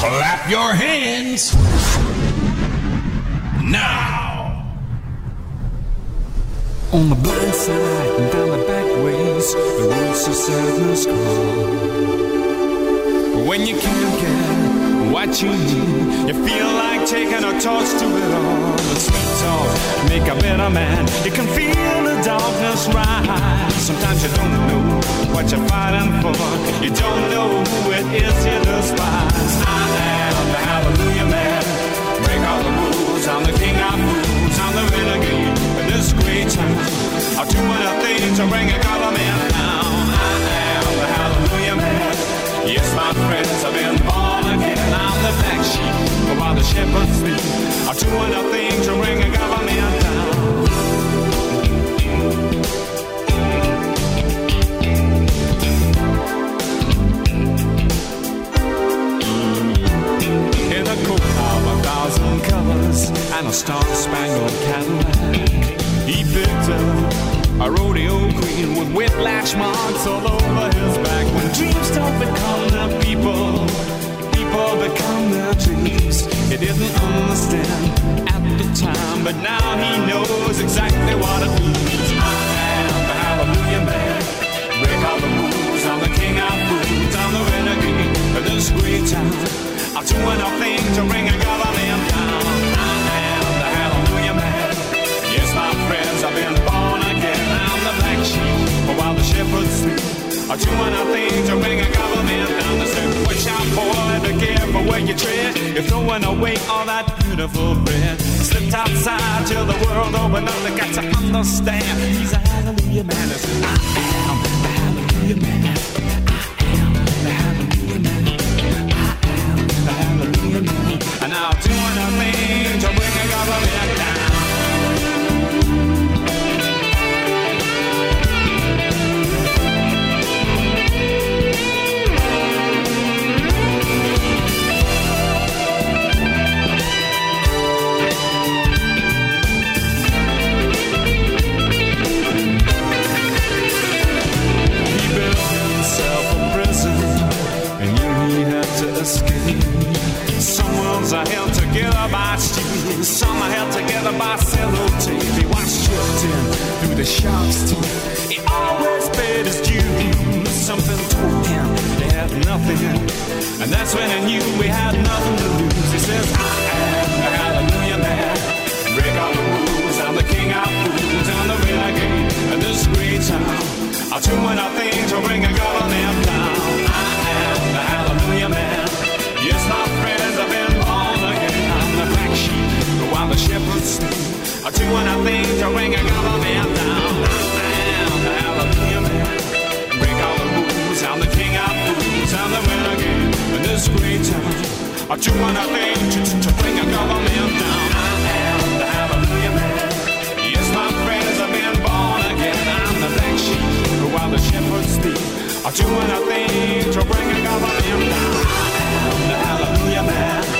Clap your hands. Now. On the blind side and down the back ways, the roads to sadness call. When you can't get what you need, you feel like taking a torch to it all. The sweet talk make a better man. You can feel the darkness rise. Sometimes you don't know what you're fighting for. You don't know who it is you despise. I am the hallelujah man. Break all the rules. I'm the king of fools. I'm the renegade in this great town. I'll do enough things to bring a government down. I am the hallelujah man. Yes, my friends, I've been born the black sheep while the shepherds sleep. I'll do enough things to bring a government down. In a coat of a thousand colors and a star-spangled Cadillac, he picked up a rodeo queen with whiplash marks all over his back. When dreams don't become their people, people become their dreams. He didn't understand at the time, but now he knows exactly what it means. I am the hallelujah man. Break all the rules. I'm the king of fools. I'm the renegade of this great town. I'll do enough things to bring a government down. I am the hallelujah man. Yes, my friends, I've been born again. I'm the black sheep while the shepherds sleep. I'll do enough things to bring a government down. They say, watch out, boy, be careful where you tread. You're throwing away all that beautiful bread. Slipped outside till the world opened up. They got to understand. He's a hallelujah man. I I am the hallelujah man. I am the hallelujah man. I am the hallelujah man. And I'll do enough things together by sellotape. He stripped in through the shark's teeth. He always paid his dues. Something told him they had nothing, and that's when he knew we had nothing to lose. He says, "I am the Hallelujah Man. Break all the rules. I'm the king of fools. I'm the renegade in this great town." I'll do enough things to bring a government down. The shepherds sleep. I'll do enough things to bring a government down. I am the hallelujah man. Break all the rules. I'm the king of fools. I'm the renegade in this great town. I'll do enough things to, to, to bring a government down. I am the hallelujah man. Yes, my friends, I've been born again. I'm the black sheep while the shepherds sleep. I'll do enough things to bring a government down. I am the hallelujah man.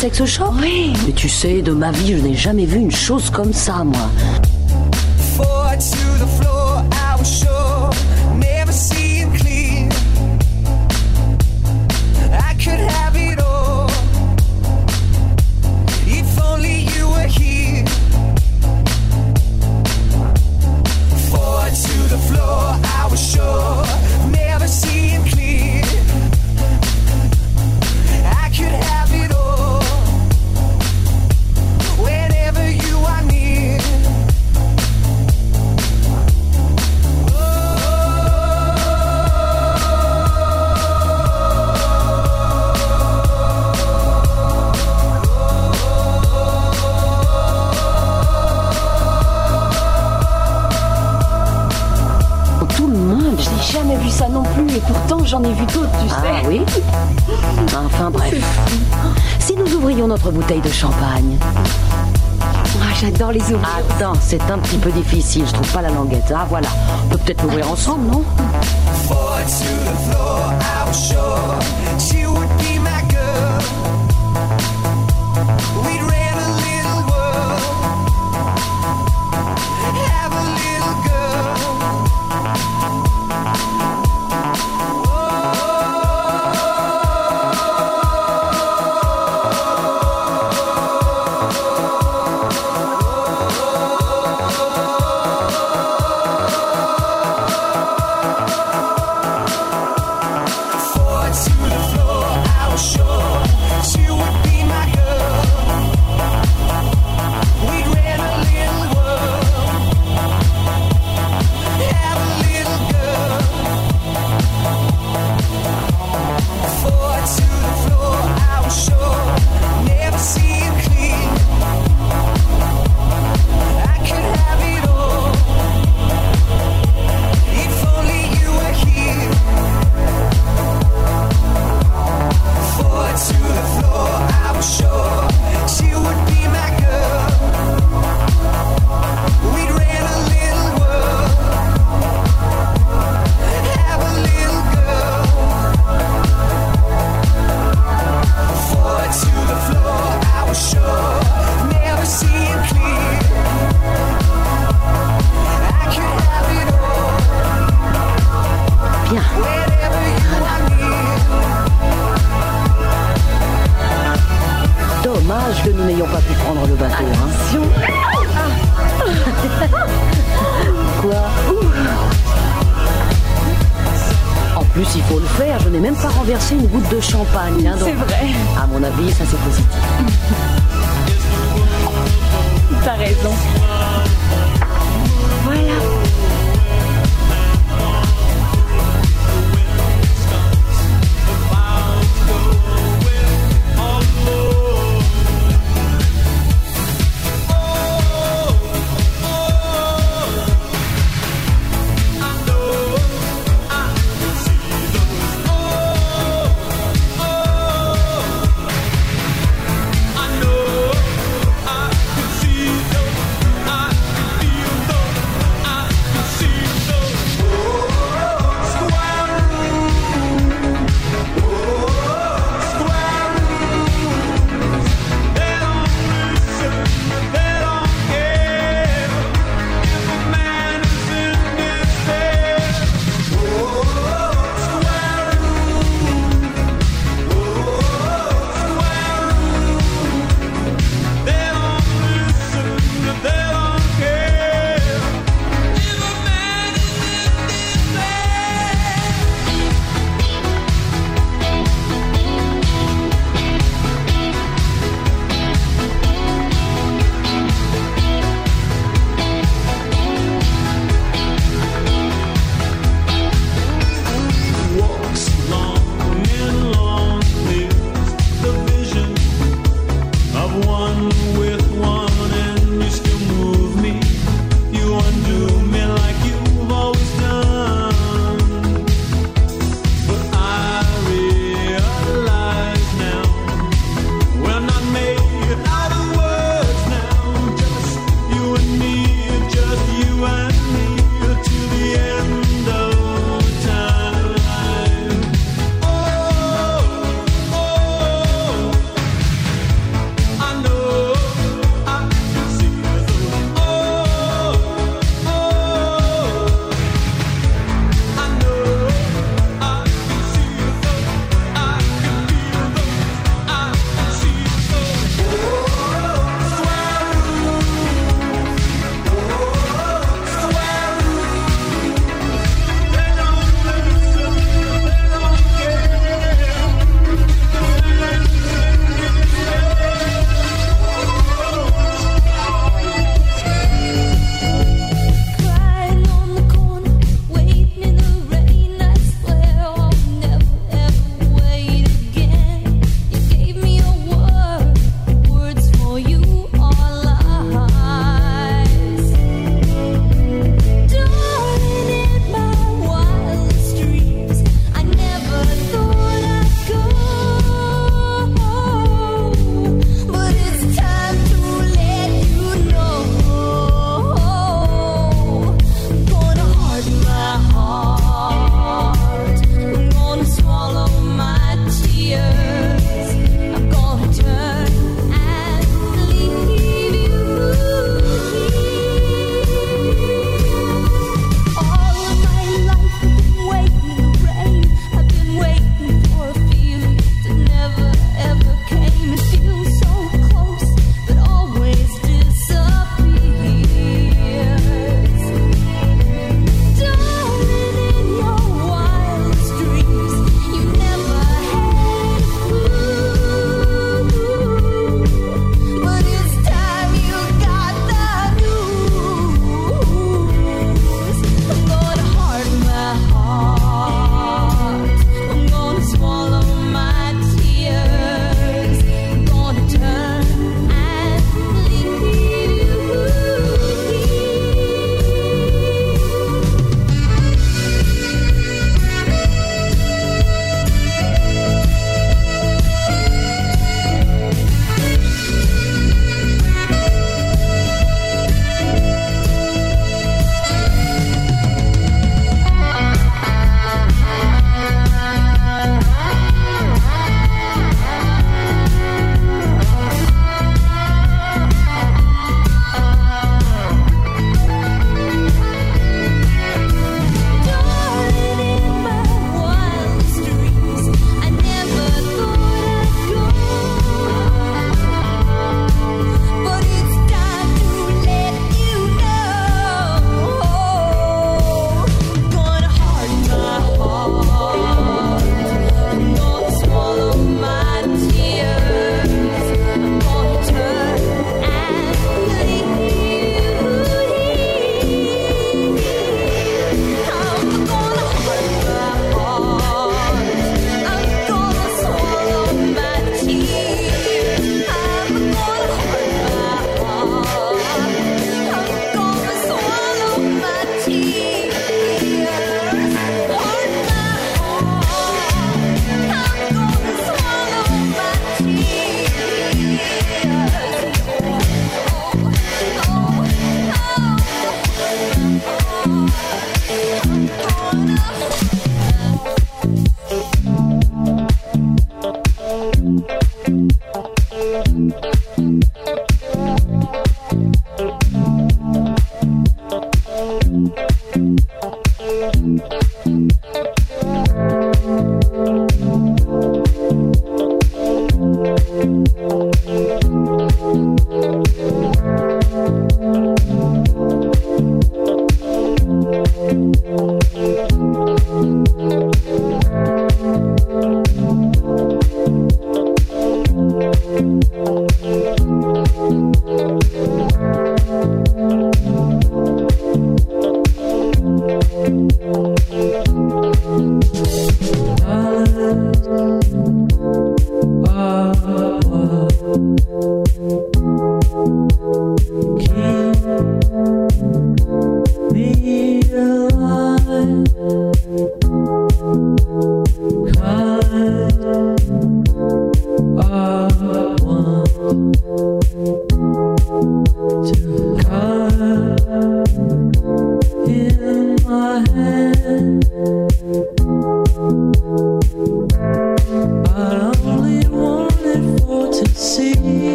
sex shop Oui. Mais tu sais, de ma vie, je n'ai jamais vu une chose comme ça, moi. les ouvriers. Attends, c'est un petit peu difficile. Je trouve pas la languette. Ah voilà. On peut peut-être l'ouvrir ensemble, non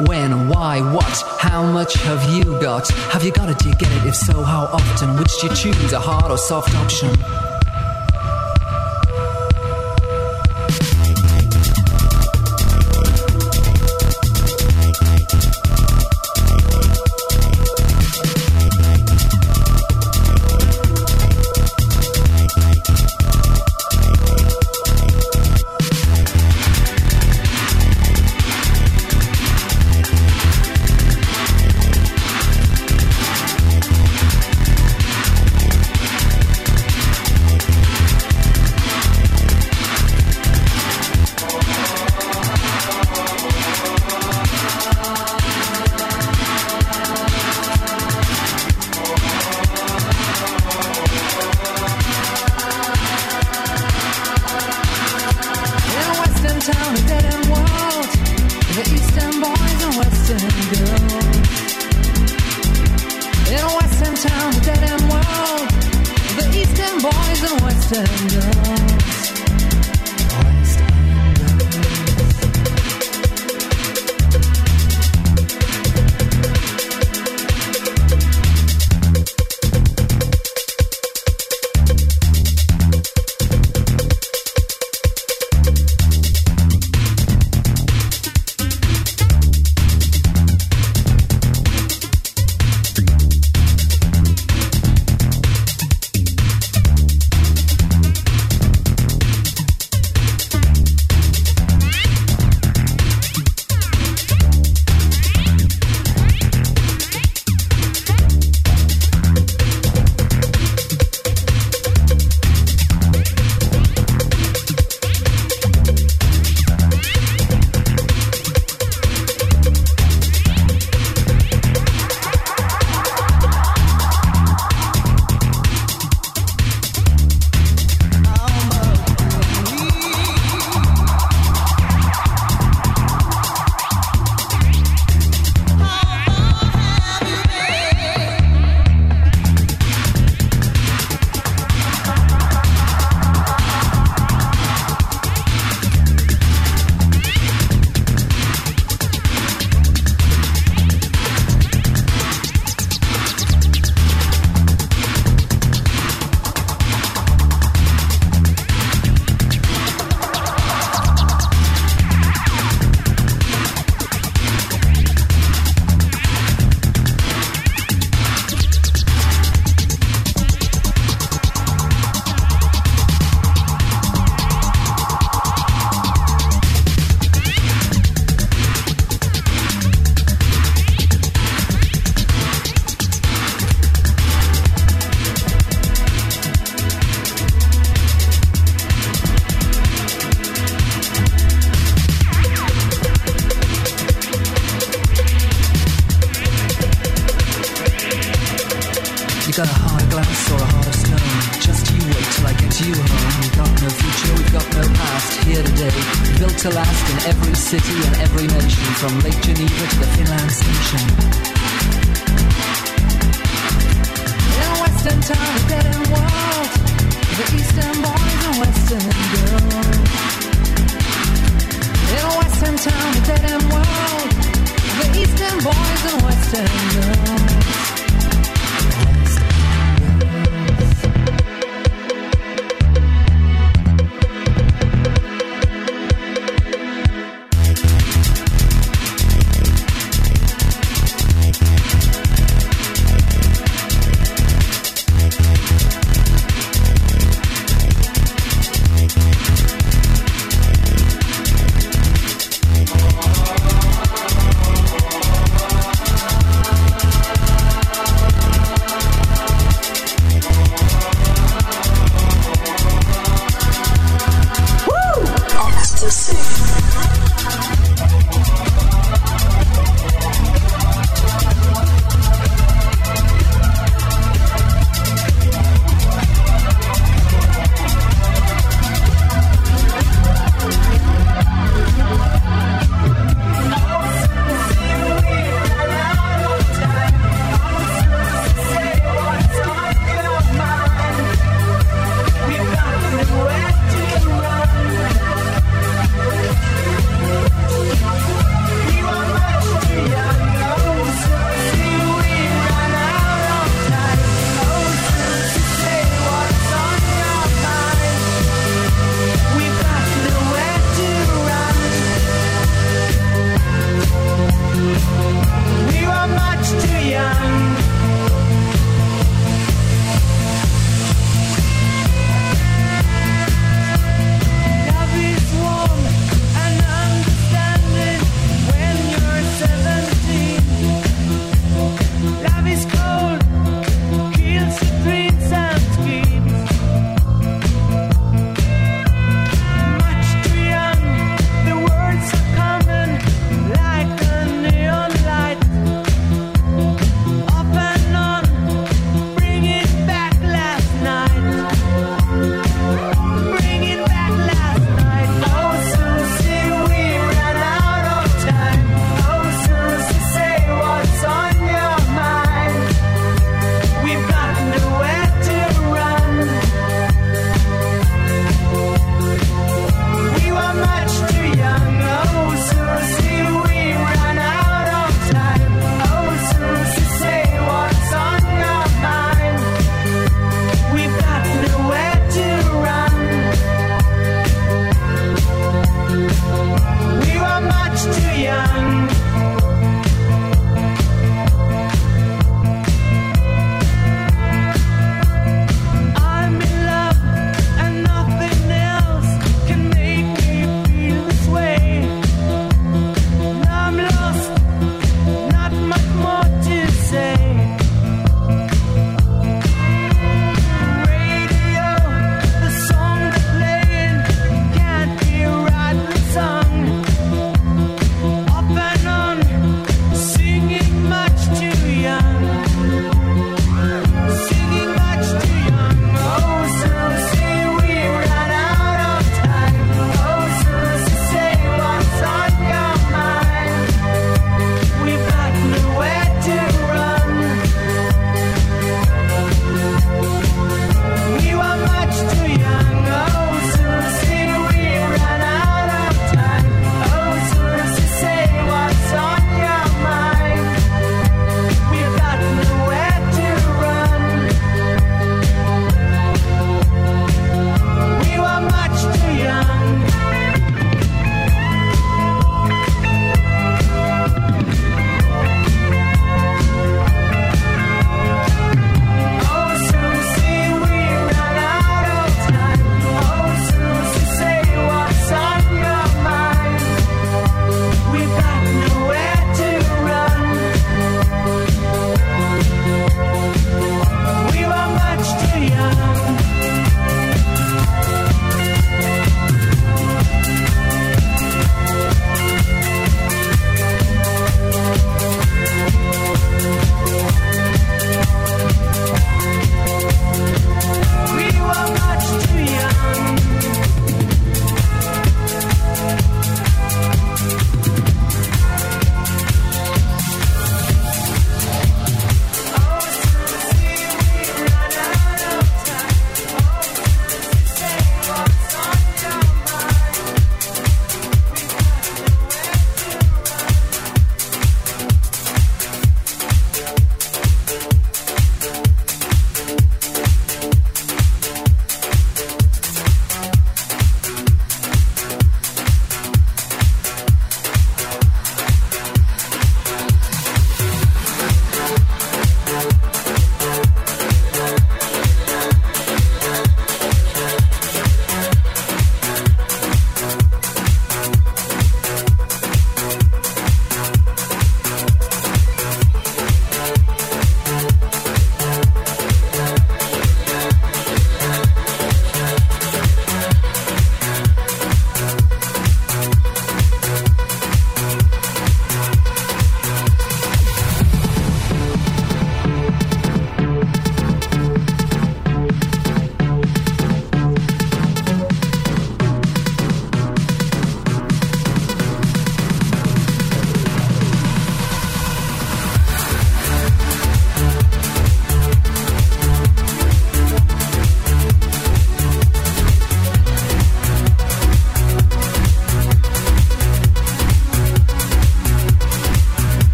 When, why, what, how much have you got? Have you got it? Do you get it? If so, how often? Which do you choose, a hard or soft option? last here today, built to last in every city and every nation, from Lake Geneva to the Finland Station. In Western town, dead and world. the Eastern boys and Western girls. In Western town, dead and world. the Eastern boys and Western girls.